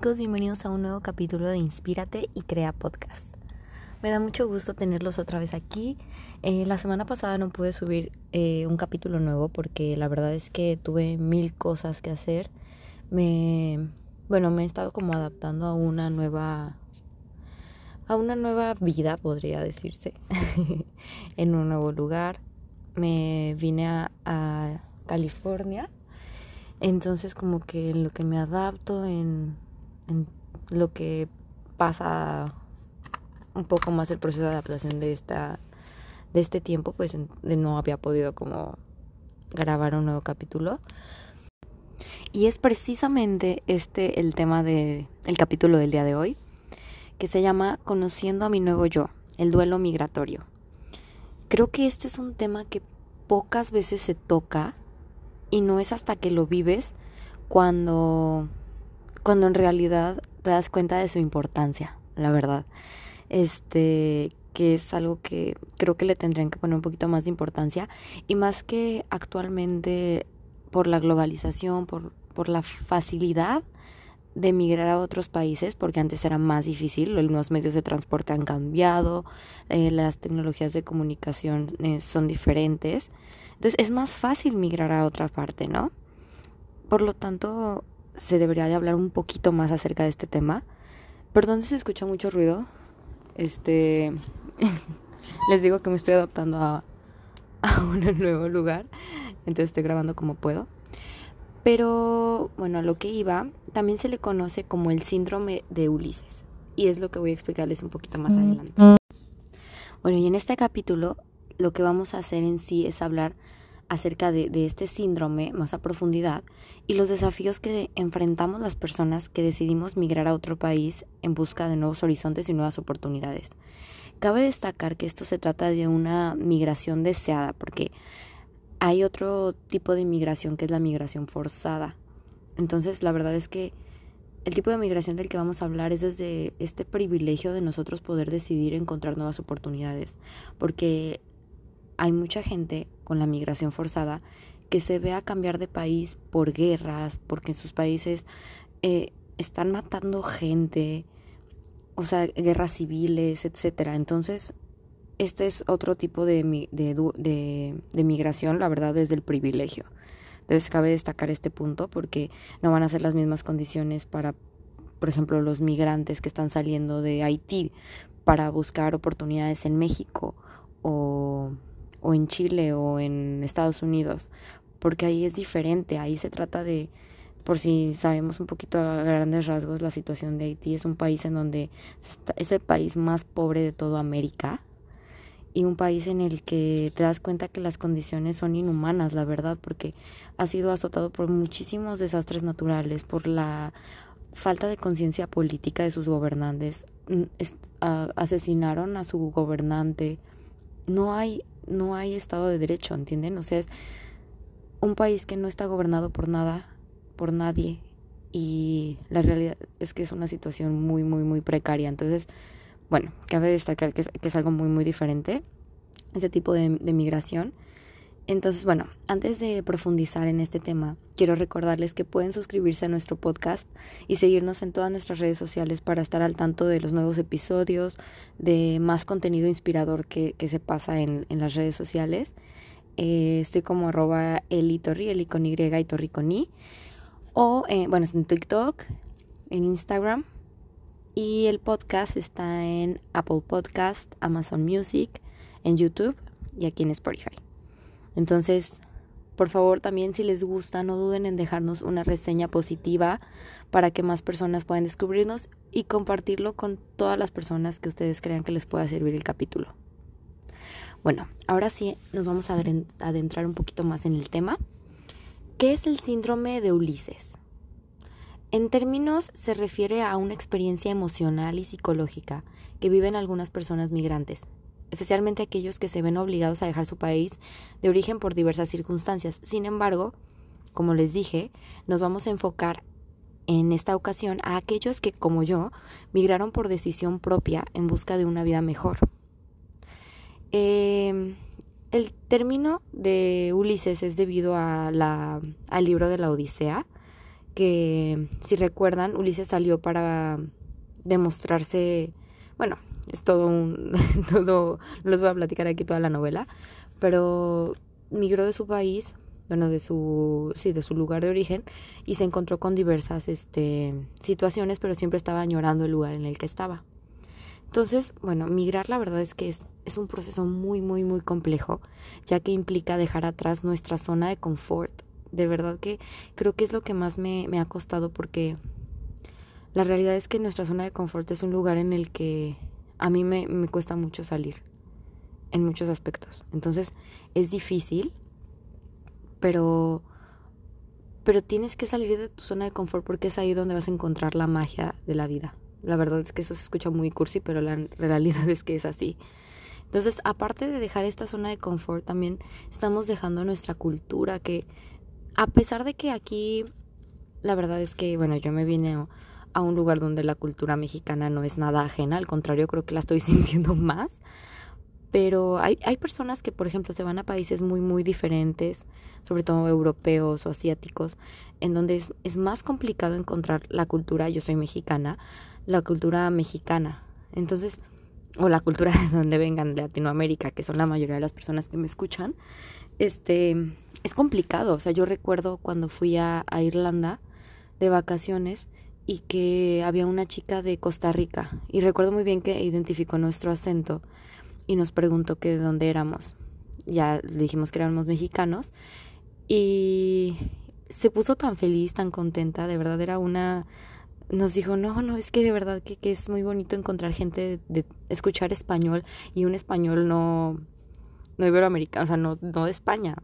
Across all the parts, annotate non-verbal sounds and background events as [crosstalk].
bienvenidos a un nuevo capítulo de Inspírate y Crea Podcast. Me da mucho gusto tenerlos otra vez aquí. Eh, la semana pasada no pude subir eh, un capítulo nuevo porque la verdad es que tuve mil cosas que hacer. Me, bueno, me he estado como adaptando a una nueva, a una nueva vida, podría decirse, [laughs] en un nuevo lugar. Me vine a, a California entonces como que en lo que me adapto, en, lo que pasa un poco más el proceso de adaptación de esta de este tiempo, pues no había podido como grabar un nuevo capítulo. Y es precisamente este el tema del el capítulo del día de hoy, que se llama Conociendo a mi nuevo yo, el duelo migratorio. Creo que este es un tema que pocas veces se toca y no es hasta que lo vives cuando, cuando en realidad te das cuenta de su importancia, la verdad. Este, que es algo que creo que le tendrían que poner un poquito más de importancia y más que actualmente por la globalización, por, por la facilidad de emigrar a otros países, porque antes era más difícil, los medios de transporte han cambiado, eh, las tecnologías de comunicación eh, son diferentes, entonces es más fácil migrar a otra parte, ¿no? Por lo tanto, se debería de hablar un poquito más acerca de este tema. Perdón si se escucha mucho ruido. Este [laughs] les digo que me estoy adaptando a, [laughs] a un nuevo lugar. Entonces estoy grabando como puedo. Pero bueno, a lo que iba, también se le conoce como el síndrome de Ulises. Y es lo que voy a explicarles un poquito más adelante. Bueno, y en este capítulo lo que vamos a hacer en sí es hablar acerca de, este síndrome más a profundidad y los desafíos que enfrentamos las personas que decidimos migrar a otro país en busca de nuevos horizontes y nuevas oportunidades. Cabe destacar que esto se trata de una migración deseada, porque hay otro tipo de migración que es la migración forzada. Entonces, la verdad es que el tipo de migración del que vamos a hablar es desde este privilegio de nosotros poder decidir encontrar nuevas oportunidades, porque hay mucha gente con la migración forzada que se ve a cambiar de país por guerras, porque en sus países eh, están matando gente, o sea, guerras civiles, etcétera. Entonces, este es otro tipo de, de, de, migración, la verdad, desde el privilegio. Entonces, cabe destacar este punto porque no van a ser las mismas condiciones para, por ejemplo, los migrantes que están saliendo de Haití para buscar oportunidades en México o o en Chile o en Estados Unidos, porque ahí es diferente, ahí se trata de, por si sabemos un poquito a grandes rasgos, la situación de Haití es un país en donde es el país más pobre de toda América y un país en el que te das cuenta que las condiciones son inhumanas, la verdad, porque ha sido azotado por muchísimos desastres naturales, por la falta de conciencia política de sus gobernantes, mm, asesinaron a su gobernante, no hay no hay Estado de Derecho, ¿entienden? O sea, es un país que no está gobernado por nada, por nadie, y la realidad es que es una situación muy, muy, muy precaria. Entonces, bueno, cabe destacar que es, que es algo muy, muy diferente, ese tipo de, de migración. Entonces, bueno, antes de profundizar en este tema, quiero recordarles que pueden suscribirse a nuestro podcast y seguirnos en todas nuestras redes sociales para estar al tanto de los nuevos episodios, de más contenido inspirador que, se pasa en, las redes sociales. Eh, estoy como arroba elitorri, eli con Y y. O, eh, bueno, en TikTok, en Instagram. Y el podcast está en Apple Podcast, Amazon Music, en YouTube y aquí en Spotify. Entonces, por favor, también si les gusta, no duden en dejarnos una reseña positiva para que más personas puedan descubrirnos y compartirlo con todas las personas que ustedes crean que les pueda servir el capítulo. Bueno, ahora sí nos vamos a adentrar un poquito más en el tema. ¿Qué es el síndrome de Ulises? En términos se refiere a una experiencia emocional y psicológica que viven algunas personas migrantes, especialmente aquellos que se ven obligados a dejar su país de origen por diversas circunstancias. Sin embargo, como les dije, nos vamos a enfocar en esta ocasión a aquellos que, como yo, migraron por decisión propia en busca de una vida mejor. Em, el término de Ulises es debido a la, al libro de la Odisea, que, si recuerdan, Ulises salió para demostrarse, bueno, es todo un, [laughs] todo, no les voy a platicar aquí toda la novela, pero migró de su país, bueno, de su, sí, de su lugar de origen y se encontró con diversas, este, situaciones, pero siempre estaba añorando el lugar en el que estaba. Entonces, bueno, migrar la verdad es que es, es un proceso muy, muy, muy complejo, ya que implica dejar atrás nuestra zona de confort. De verdad que creo que es lo que más me, me ha costado porque la realidad es que nuestra zona de confort es un lugar en el que a mí me, me cuesta mucho salir en muchos aspectos. Entonces es difícil, pero, pero tienes que salir de tu zona de confort porque es ahí donde vas a encontrar la magia de la vida. La verdad es que eso se escucha muy cursi, pero la [laughs] realidad es que es así. Entonces, aparte de dejar esta zona de confort, también estamos dejando nuestra cultura, que a pesar de que aquí, la verdad es que, bueno, yo me vine a un lugar donde la cultura mexicana no es nada ajena, al contrario, creo que la estoy [laughs] sintiendo más. Pero hay, hay personas que, por ejemplo, se van a países muy, muy diferentes, sobre todo europeos o asiáticos, en donde es, es más complicado encontrar la cultura, yo soy mexicana, la cultura mexicana. Entonces, o la cultura [laughs] de donde vengan de Latinoamérica, que son la mayoría de las personas que me escuchan, este, es complicado. O sea, yo recuerdo cuando fui a, a Irlanda de vacaciones y que había una chica de Costa Rica y recuerdo muy bien que identificó nuestro acento y nos preguntó que de dónde éramos. Ya le dijimos que éramos mexicanos y se puso tan feliz, tan contenta, de verdad era una nos dijo, no, no, es que de verdad que, que es muy bonito encontrar gente de, escuchar español y un español no, no iberoamericano, o sea, no, no de España.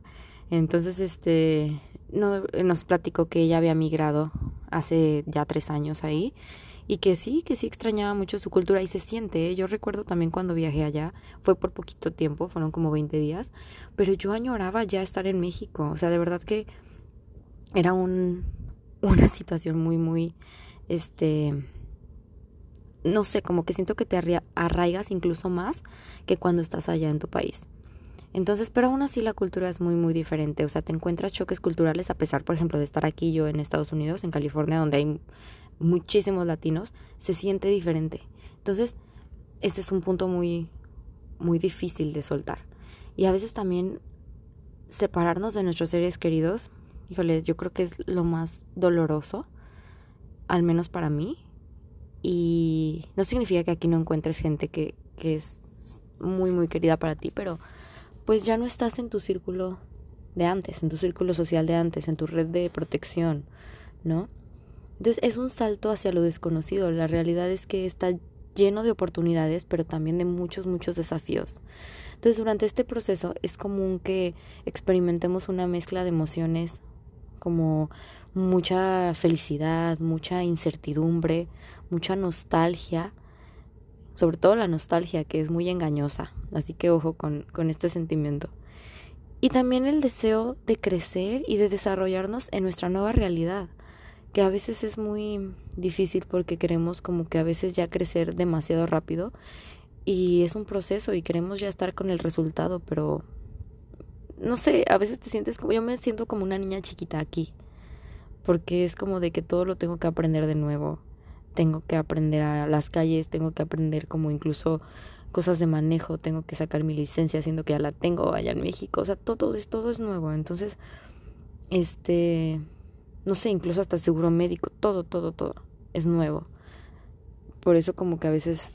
Entonces, este, no, nos platicó que ella había migrado hace ya tres años ahí y que sí, que sí extrañaba mucho su cultura y se siente. ¿eh? Yo recuerdo también cuando viajé allá, fue por poquito tiempo, fueron como 20 días, pero yo añoraba ya estar en México. O sea, de verdad que era un, una [laughs] situación muy, muy este, no sé, como que siento que te arraigas incluso más que cuando estás allá en tu país. Entonces, pero aún así la cultura es muy, muy diferente. O sea, te encuentras choques culturales a pesar, por ejemplo, de estar aquí yo en Estados Unidos, en California, donde hay muchísimos latinos, se siente diferente. Entonces, ese es un punto muy, muy difícil de soltar. Y a veces también separarnos de nuestros seres queridos, híjole, yo creo que es lo más doloroso al menos para mí. Y no significa que aquí no encuentres gente que, que es muy, muy querida para ti, pero pues ya no estás en tu círculo de antes, en tu círculo social de antes, en tu red de protección, ¿no? Entonces es un salto hacia lo desconocido. La realidad es que está lleno de oportunidades, pero también de muchos, muchos desafíos. Entonces durante este proceso es común que experimentemos una mezcla de emociones como mucha felicidad, mucha incertidumbre, mucha nostalgia, sobre todo la nostalgia que es muy engañosa, así que ojo con, con este sentimiento. Y también el deseo de crecer y de desarrollarnos en nuestra nueva realidad, que a veces es muy difícil porque queremos como que a veces ya crecer demasiado rápido y es un proceso y queremos ya estar con el resultado, pero no sé, a veces te sientes como yo me siento como una niña chiquita aquí porque es como de que todo lo tengo que aprender de nuevo. Tengo que aprender a las calles, tengo que aprender como incluso cosas de manejo, tengo que sacar mi licencia, siendo que ya la tengo allá en México. O sea, todo es, todo es nuevo. Entonces, este, no sé, incluso hasta seguro médico, todo, todo, todo es nuevo. Por eso como que a veces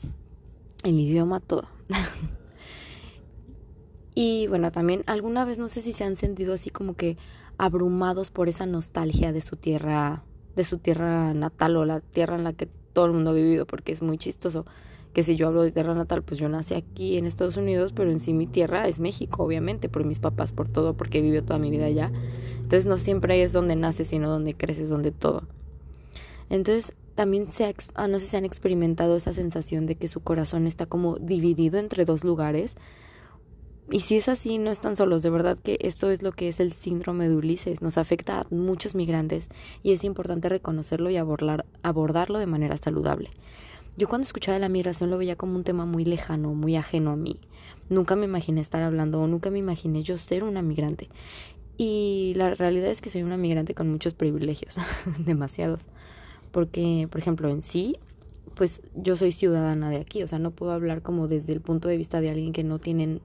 el idioma, todo. [laughs] y bueno, también alguna vez no sé si se han sentido así como que abrumados por esa nostalgia de su tierra, de su tierra natal o la tierra en la que todo el mundo ha vivido, porque es muy chistoso que si yo hablo de tierra natal, pues yo nací aquí en Estados Unidos, pero en sí mi tierra es México, obviamente, por mis papás, por todo, porque he vivido toda mi vida allá. Entonces no siempre es donde naces, sino donde creces, donde todo. Entonces también se ah, no han experimentado esa sensación de que su corazón está como dividido entre dos lugares, y si es así, no están solos. De verdad que esto es lo que es el síndrome de Ulises. Nos afecta a muchos migrantes y es importante reconocerlo y abordar, abordarlo de manera saludable. Yo cuando escuchaba la migración lo veía como un tema muy lejano, muy ajeno a mí. Nunca me imaginé estar hablando o nunca me imaginé yo ser una migrante. Y la realidad es que soy una migrante con muchos privilegios, [laughs] demasiados. Porque, por ejemplo, en sí, pues yo soy ciudadana de aquí, o sea, no puedo hablar como desde el punto de vista de alguien que no tiene,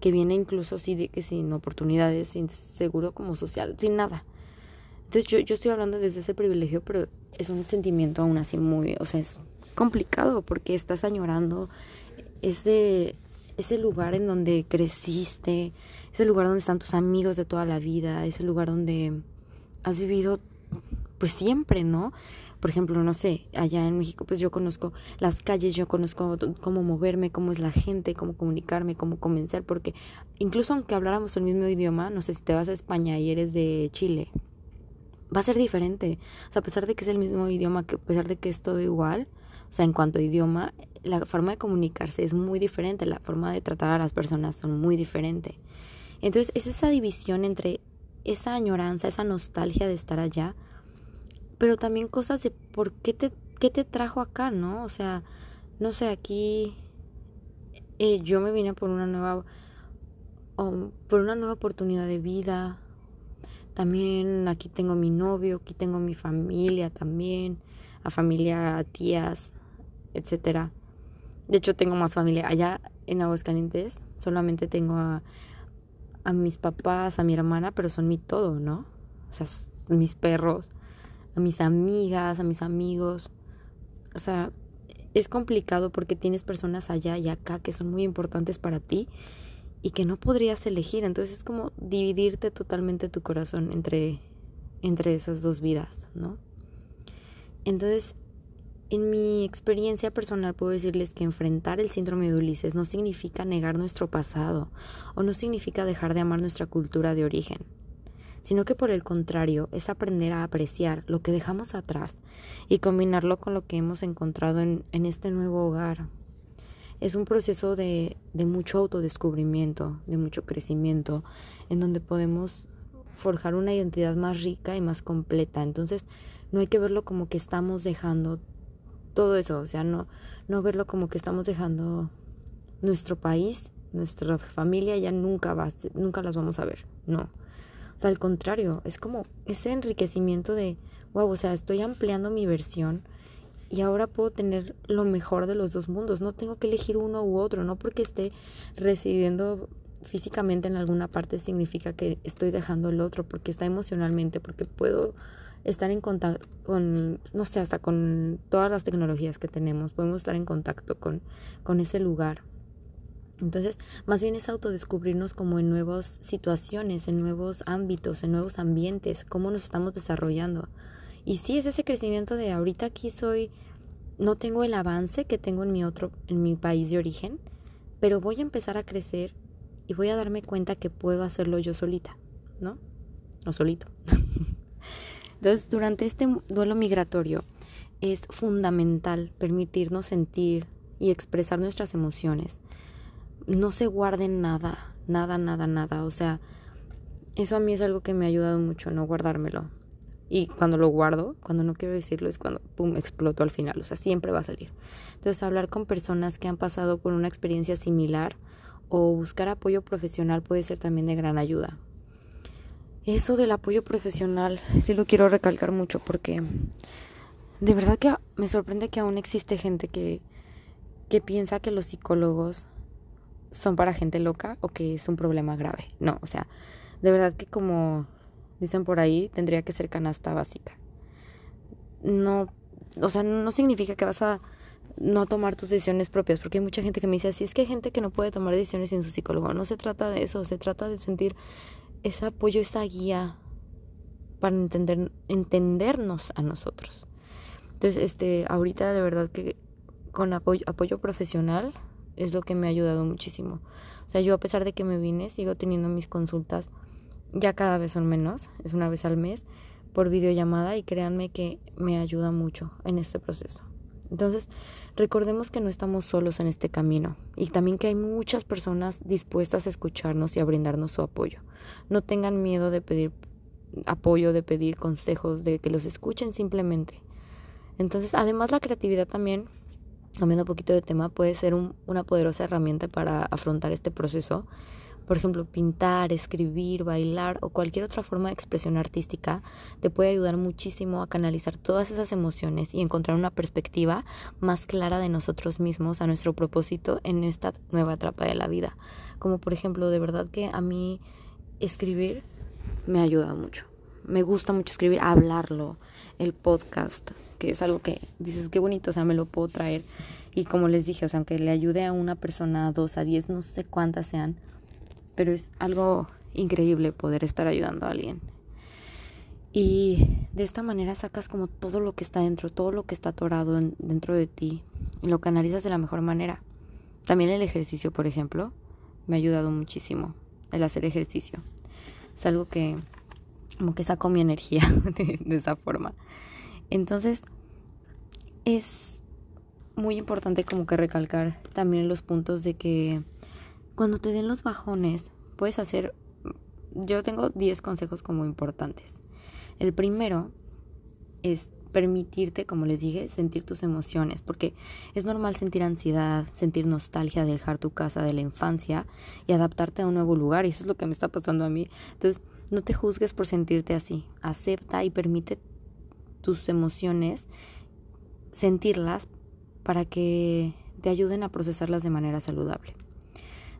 que viene incluso sí de que sin oportunidades, sin seguro como social, sin nada. Entonces yo, yo estoy hablando desde ese privilegio, pero es un sentimiento aún así muy, o sea, es complicado porque estás añorando ese, ese lugar en donde creciste, ese lugar donde están tus amigos de toda la vida, ese lugar donde has vivido pues siempre, ¿no? Por ejemplo, no sé, allá en México pues yo conozco las calles, yo conozco cómo moverme, cómo es la gente, cómo comunicarme, cómo convencer, porque incluso aunque habláramos el mismo idioma, no sé si te vas a España y eres de Chile, va a ser diferente. O sea, a pesar de que es el mismo idioma, a pesar de que es todo igual, o sea, en cuanto a idioma, la forma de comunicarse es muy diferente, la forma de tratar a las personas son muy diferente. Entonces, es esa división entre esa añoranza, esa nostalgia de estar allá, pero también cosas de por qué te, qué te trajo acá, ¿no? O sea, no sé, aquí eh, yo me vine por una nueva, por una nueva oportunidad de vida, también aquí tengo mi novio, aquí tengo mi familia también, a familia, a tías, etcétera. De hecho, tengo más familia allá en Aguascalientes. Solamente tengo a, a mis papás, a mi hermana, pero son mi todo, ¿no? O sea, mis perros, a mis amigas, a mis amigos. O sea, es complicado porque tienes personas allá y acá que son muy importantes para ti y que no podrías elegir. Entonces es como dividirte totalmente tu corazón entre, entre esas dos vidas, ¿no? Entonces, en mi experiencia personal puedo decirles que enfrentar el síndrome de Ulises no significa negar nuestro pasado o no significa dejar de amar nuestra cultura de origen, sino que por el contrario es aprender a apreciar lo que dejamos atrás y combinarlo con lo que hemos encontrado en, en este nuevo hogar, es un proceso de, de mucho autodescubrimiento, de mucho crecimiento, en donde podemos forjar una identidad más rica y más completa. Entonces, no hay que verlo como que estamos dejando todo eso, o sea, no, no verlo como que estamos dejando nuestro país, nuestra familia ya nunca va, nunca las vamos a ver, no. O sea, al contrario, es como ese enriquecimiento de, wow, o sea, estoy ampliando mi versión y ahora puedo tener lo mejor de los dos mundos. No tengo que elegir uno u otro, no porque esté residiendo físicamente en alguna parte significa que estoy dejando el otro, porque está emocionalmente, porque puedo estar en contacto con, no sé, hasta con todas las tecnologías que tenemos, podemos estar en contacto con, con ese lugar. Entonces, más bien es autodescubrirnos como en nuevas situaciones, en nuevos ámbitos, en nuevos ambientes, cómo nos estamos desarrollando. Y sí es ese crecimiento de ahorita aquí soy, no tengo el avance que tengo en mi otro, en mi país de origen, pero voy a empezar a crecer y voy a darme cuenta que puedo hacerlo yo solita, ¿no? O solito. [laughs] Entonces, durante este duelo migratorio es fundamental permitirnos sentir y expresar nuestras emociones. No se guarden nada, nada, nada, nada. O sea, eso a mí es algo que me ha ayudado mucho, no guardármelo. Y cuando lo guardo, cuando no quiero decirlo, es cuando, pum, exploto al final. O sea, siempre va a salir. Entonces, hablar con personas que han pasado por una experiencia similar o buscar apoyo profesional puede ser también de gran ayuda. Eso del apoyo profesional, sí lo quiero recalcar mucho porque de verdad que me sorprende que aún existe gente que, que piensa que los psicólogos son para gente loca o que es un problema grave. No, o sea, de verdad que como dicen por ahí, tendría que ser canasta básica. No, o sea, no significa que vas a no tomar tus decisiones propias, porque hay mucha gente que me dice así, es que hay gente que no puede tomar decisiones sin su psicólogo. No se trata de eso, se trata de sentir ese apoyo, esa guía para entender, entendernos a nosotros. Entonces, este, ahorita de verdad que con apoyo, apoyo profesional es lo que me ha ayudado muchísimo. O sea, yo a pesar de que me vine, sigo teniendo mis consultas ya cada vez son menos, es una vez al mes por videollamada y créanme que me ayuda mucho en este proceso. Entonces, recordemos que no estamos solos en este camino y también que hay muchas personas dispuestas a escucharnos y a brindarnos su apoyo. No tengan miedo de pedir apoyo, de pedir consejos, de que los escuchen simplemente. Entonces, además la creatividad también, cambiando un poquito de tema, puede ser una poderosa herramienta para afrontar este proceso Por ejemplo, pintar, escribir, bailar o cualquier otra forma de expresión artística te puede ayudar muchísimo a canalizar todas esas emociones y encontrar una perspectiva más clara de nosotros mismos, a nuestro propósito en esta nueva etapa de la vida. Como por ejemplo, de verdad que a mí escribir me ayuda mucho. Me gusta mucho escribir, hablarlo, el podcast, que es algo que dices, qué bonito, o sea, me lo puedo traer. Y como les dije, o sea, aunque le ayude a una persona, a dos, a diez, no sé cuántas sean, pero es algo increíble poder estar ayudando a alguien. Y de esta manera sacas como todo lo que está dentro, todo lo que está atorado dentro de ti y lo canalizas de la mejor manera. También el ejercicio, por ejemplo, me ha ayudado muchísimo el hacer ejercicio. Es algo que como que saco mi energía [laughs] de, esa forma. Entonces, es muy importante como que recalcar también los puntos de que cuando te den los bajones, puedes hacer, yo tengo 10 consejos como importantes. El primero es permitirte, como les dije, sentir tus emociones, porque es normal sentir ansiedad, sentir nostalgia de dejar tu casa de la infancia y adaptarte a un nuevo lugar, y eso es lo que me está pasando a mí. Entonces, no te juzgues por sentirte así, acepta y permite tus emociones, sentirlas para que te ayuden a procesarlas de manera saludable.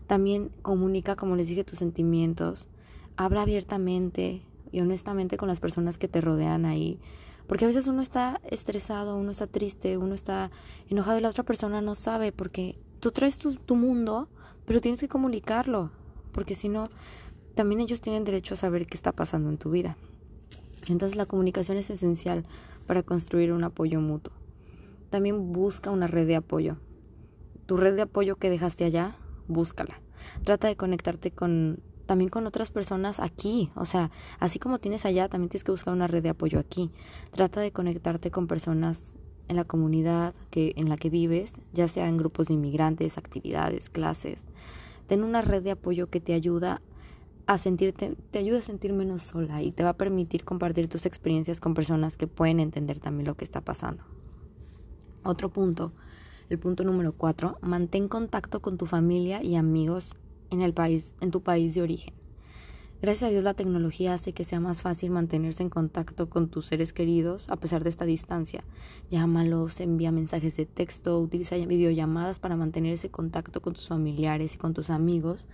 También comunica, como les dije, tus sentimientos, habla abiertamente y honestamente con las personas que te rodean ahí. Porque a veces uno está estresado, uno está triste, uno está enojado y la otra persona no sabe porque tú traes tu, tu mundo, pero tienes que comunicarlo, porque si no, también ellos tienen derecho a saber qué está pasando en tu vida. Entonces la comunicación es esencial para construir un apoyo mutuo. También busca una red de apoyo. Tu red de apoyo que dejaste allá, búscala. Trata de conectarte con también con otras personas aquí, o sea, así como tienes allá, también tienes que buscar una red de apoyo aquí. Trata de conectarte con personas en la comunidad que en la que vives, ya sea en grupos de inmigrantes, actividades, clases. Ten una red de apoyo que te ayuda a sentirte, te ayuda a sentir menos sola y te va a permitir compartir tus experiencias con personas que pueden entender también lo que está pasando. Otro punto, el punto número cuatro, mantén contacto con tu familia y amigos en el país, en tu país de origen. Gracias a Dios la tecnología hace que sea más fácil mantenerse en contacto con tus seres queridos a pesar de esta distancia. Llámalos, envía mensajes de texto, utiliza videollamadas para mantener ese contacto con tus familiares y con tus amigos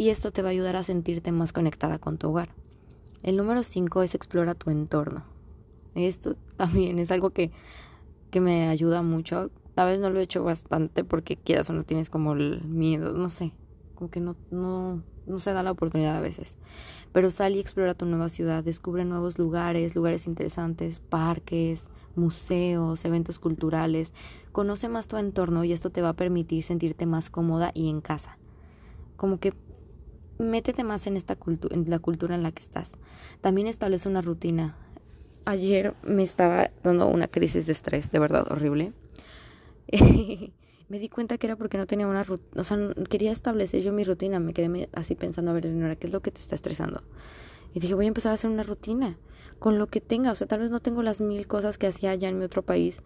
y esto te va a ayudar a sentirte más conectada con tu hogar. El número 5 es explora tu entorno. Esto [laughs] también es algo que, que me ayuda mucho Tal vez no lo he hecho bastante porque quieras o no tienes como el miedo, no sé, como que no, no, no se da la oportunidad a veces. Pero sal y explora tu nueva ciudad, descubre nuevos lugares, lugares interesantes, parques, museos, eventos culturales. Conoce más tu entorno y esto te va a permitir sentirte más cómoda y en casa. Como que métete más en esta cultura, en la cultura en la que estás. También establece una rutina. Ayer me estaba dando una crisis de estrés, de verdad horrible. [laughs] me di cuenta que era porque no tenía una rutina, o sea, quería establecer yo mi rutina, me quedé así pensando, a ver, Eleonora, ¿qué es lo que te está estresando? Y dije, voy a empezar a hacer una rutina con lo que tenga, o sea, tal vez no tengo las mil cosas que hacía allá en mi otro país,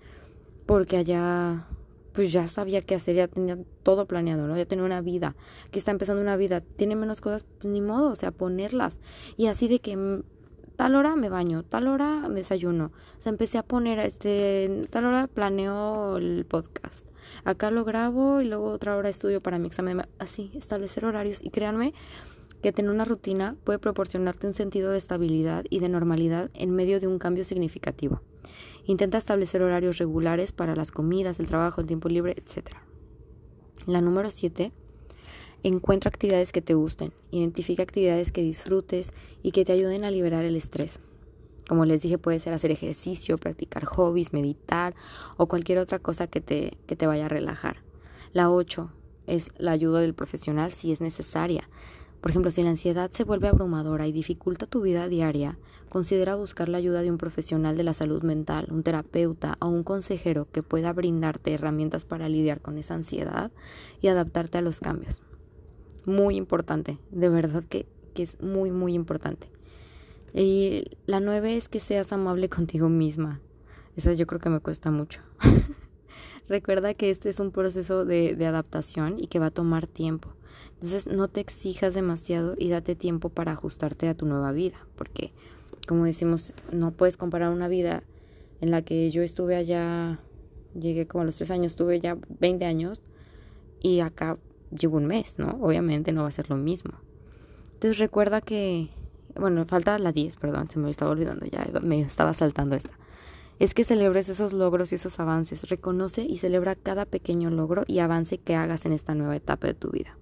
porque allá pues ya sabía qué hacer, ya tenía todo planeado, ¿no? Ya tenía una vida, que está empezando una vida, tiene menos cosas, pues ni modo, o sea, ponerlas. Y así de que tal hora me baño, tal hora me desayuno. O sea, empecé a poner, este, tal hora planeo el podcast. Acá lo grabo y luego otra hora estudio para mi examen. Así, establecer horarios. Y créanme que tener una rutina puede proporcionarte un sentido de estabilidad y de normalidad en medio de un cambio significativo. Intenta establecer horarios regulares para las comidas, el trabajo, el tiempo libre, etc. La número 7 Encuentra actividades que te gusten, identifica actividades que disfrutes y que te ayuden a liberar el estrés. Como les dije, puede ser hacer ejercicio, practicar hobbies, meditar o cualquier otra cosa que te, que te vaya a relajar. La 8 es la ayuda del profesional si es necesaria. Por ejemplo, si la ansiedad se vuelve abrumadora y dificulta tu vida diaria, considera buscar la ayuda de un profesional de la salud mental, un terapeuta o un consejero que pueda brindarte herramientas para lidiar con esa ansiedad y adaptarte a los cambios muy importante, de verdad que, que es muy, muy importante. Y la nueve es que seas amable [laughs] contigo misma. Esa yo creo que me cuesta mucho. [laughs] Recuerda que este es un proceso de, adaptación y que va a tomar tiempo. Entonces no te exijas demasiado y date tiempo para ajustarte a tu nueva vida, porque como decimos, no puedes comparar una vida en la que yo estuve allá, llegué como a los tres años, estuve ya 20 años y acá llevo un mes, ¿no? Obviamente no va a ser lo mismo. Entonces recuerda que, bueno, falta la 10, perdón, se me estaba olvidando ya, me estaba saltando esta. Es que celebres esos logros y esos avances, reconoce y celebra cada pequeño logro y avance que hagas en esta nueva etapa de tu vida.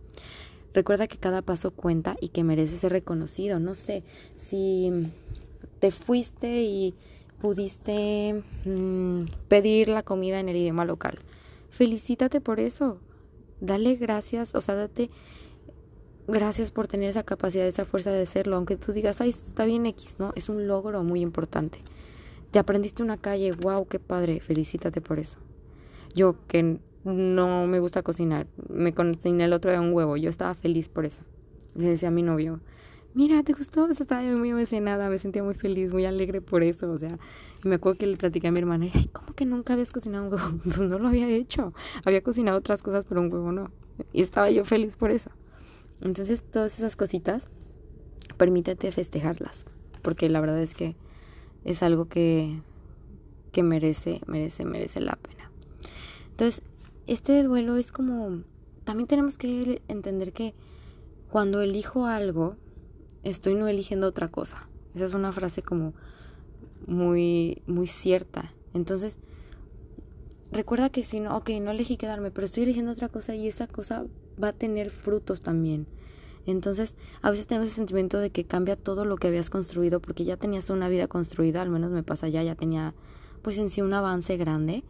Recuerda que cada paso cuenta y que mereces ser reconocido. No sé, si te fuiste y pudiste mm, pedir la comida en el idioma local, felicítate por eso. Dale gracias, o sea, date gracias por tener esa capacidad, esa fuerza de hacerlo, aunque tú digas, ay, está bien X, ¿no? Es un logro muy importante. Te aprendiste una calle, wow, qué padre, felicítate por eso. Yo que no me gusta cocinar, me cociné el otro día un huevo, yo estaba feliz por eso. Le decía a mi novio, mira, ¿te gustó? estaba muy emocionada, me sentía muy feliz, muy alegre por eso, o sea, y me acuerdo que le platicé a mi hermana, ay, ¿cómo que nunca habías cocinado un huevo? [laughs] Pues no lo había hecho, había cocinado otras cosas, pero un huevo no, y estaba yo feliz por eso. Entonces, todas esas cositas, permítete festejarlas, porque la verdad es que es algo que, que merece, merece, merece la pena. Entonces, este duelo es como, también tenemos que entender que cuando elijo algo, estoy no eligiendo otra cosa. Esa es una frase como muy, muy cierta. Entonces, recuerda que si no, ok, no elegí quedarme, pero estoy eligiendo otra cosa y esa cosa va a tener frutos también. Entonces, a veces tenemos ese sentimiento de que cambia todo lo que habías construido porque ya tenías una vida construida, al menos me pasa ya, ya tenía pues en sí un avance grande.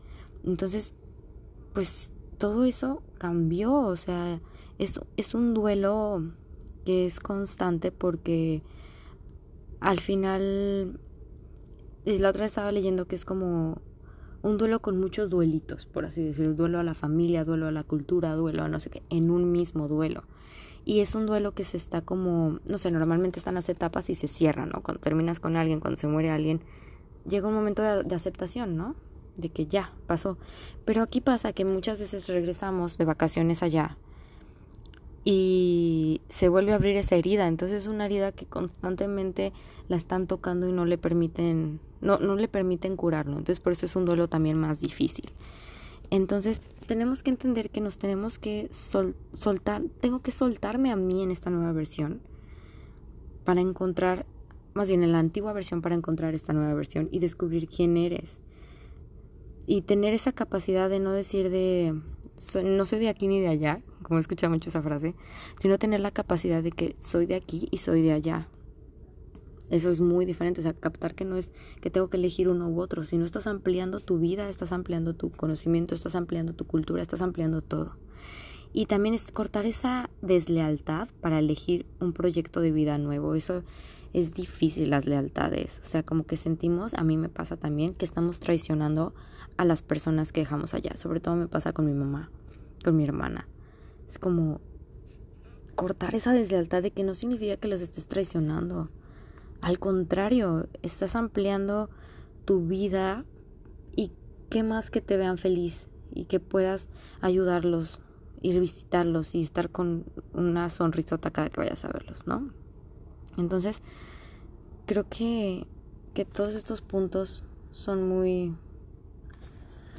Entonces, pues todo eso cambió, o sea, es, es un duelo que es constante porque al final, la otra vez estaba leyendo que es como un duelo con muchos duelitos, por así decirlo, duelo a la familia, duelo a la cultura, duelo a no sé qué, en un mismo duelo. Y es un duelo que se está como, no sé, normalmente están las etapas y se cierran, ¿no? Cuando terminas con alguien, cuando se muere alguien, llega un momento de, aceptación, ¿no? De que ya, pasó. Pero aquí pasa que muchas veces regresamos de vacaciones allá y se vuelve a abrir esa herida. Entonces es una herida que constantemente la están tocando y no le permiten, no, no le permiten curarlo. Entonces por eso es un duelo también más difícil. Entonces tenemos que entender que nos tenemos que soltar, tengo que soltarme a mí en esta nueva versión para encontrar, más bien en la antigua versión para encontrar esta nueva versión y descubrir quién eres. Y tener esa capacidad de no decir de, no soy de aquí ni de allá, como he escuchado mucho esa frase, sino tener la capacidad de que soy de aquí y soy de allá. Eso es muy diferente, o sea, captar que no es que tengo que elegir uno u otro, sino estás ampliando tu vida, estás ampliando tu conocimiento, estás ampliando tu cultura, estás ampliando todo. Y también es cortar esa deslealtad para elegir un proyecto de vida nuevo. Eso es difícil, las lealtades. O sea, como que sentimos, a mí me pasa también, que estamos traicionando a las personas que dejamos allá. Sobre todo me pasa con mi mamá, con mi hermana. Es como cortar esa deslealtad de que no significa que las estés traicionando. Al contrario, estás ampliando tu vida y qué más que te vean feliz y que puedas ayudarlos, ir visitarlos y estar con una sonrisota cada que vayas a verlos, ¿no? Entonces, creo que, que todos estos puntos son muy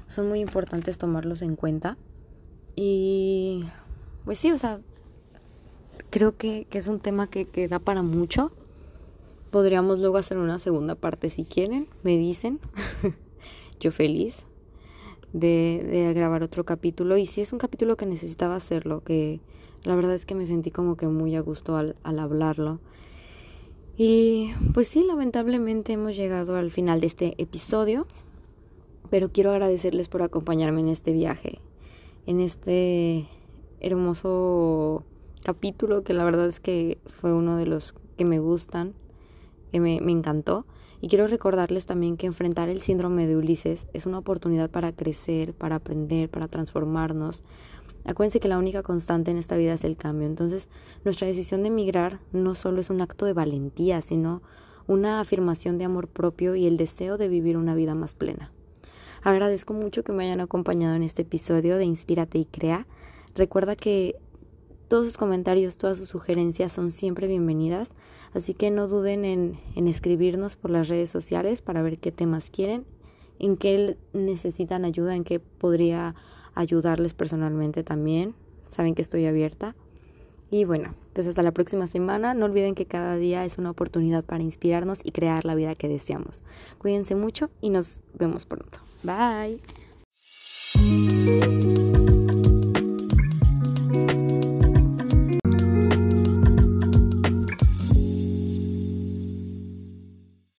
son muy importantes tomarlos en cuenta y pues sí, o sea, creo que, es un tema que, que, da para mucho. Podríamos luego hacer una segunda parte si quieren, me dicen. [laughs] Yo feliz de, de, grabar otro capítulo. Y si es un capítulo que necesitaba hacerlo, que la verdad es que me sentí como que muy a gusto al hablarlo. Y pues sí, lamentablemente hemos llegado al final de este episodio. Pero quiero agradecerles por acompañarme en este viaje, en este hermoso capítulo que la verdad es que fue uno de los que me gustan, me, me encantó. Y quiero recordarles también que enfrentar el síndrome de Ulises es una oportunidad para crecer, para aprender, para transformarnos. Acuérdense que la única constante en esta vida es el cambio. Entonces, nuestra decisión de emigrar no solo es un acto de valentía, sino una afirmación de amor propio y el deseo de vivir una vida más plena. Agradezco mucho que me hayan acompañado en este episodio de Inspírate y Crea. Recuerda que todos sus comentarios, todas sus sugerencias son siempre bienvenidas, así que no duden en, escribirnos por las redes sociales para ver qué temas quieren, en qué necesitan ayuda, en qué podría ayudarles personalmente también. Saben que estoy abierta. Y bueno, pues hasta la próxima semana. No olviden que cada día es una oportunidad para inspirarnos y crear la vida que deseamos. Cuídense mucho y nos vemos pronto. Bye.